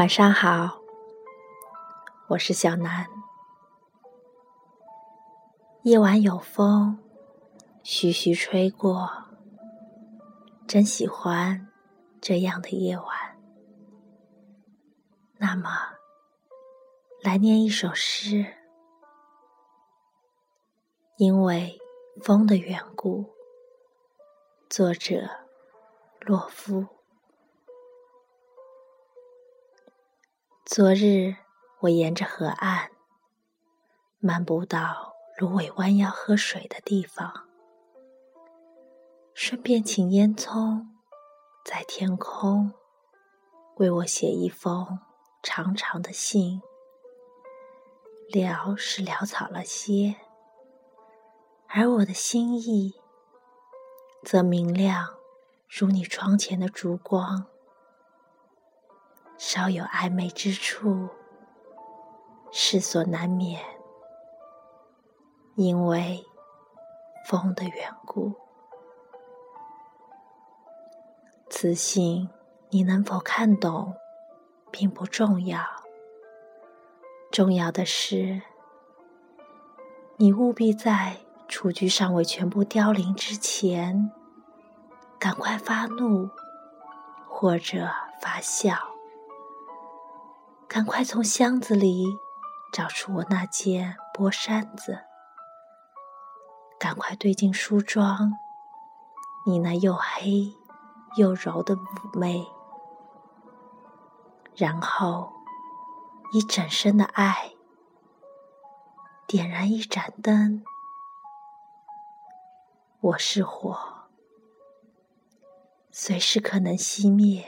晚上好，我是小南。夜晚有风，徐徐吹过，真喜欢这样的夜晚。那么，来念一首诗，因为风的缘故。作者：洛夫。昨日我沿着河岸漫步到芦苇弯腰喝水的地方，顺便请烟囱在天空为我写一封长长的信。潦是潦草了些，而我的心意则明亮如你窗前的烛光。稍有暧昧之处，世所难免，因为风的缘故。此信你能否看懂，并不重要。重要的是，你务必在雏菊尚未全部凋零之前，赶快发怒，或者发笑。赶快从箱子里找出我那件薄衫子，赶快堆进梳妆，你那又黑又柔的妩媚，然后以整身的爱点燃一盏灯。我是火，随时可能熄灭，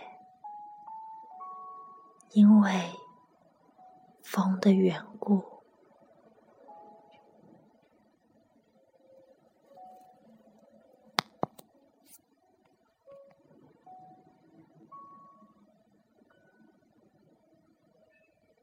因为。风的缘故。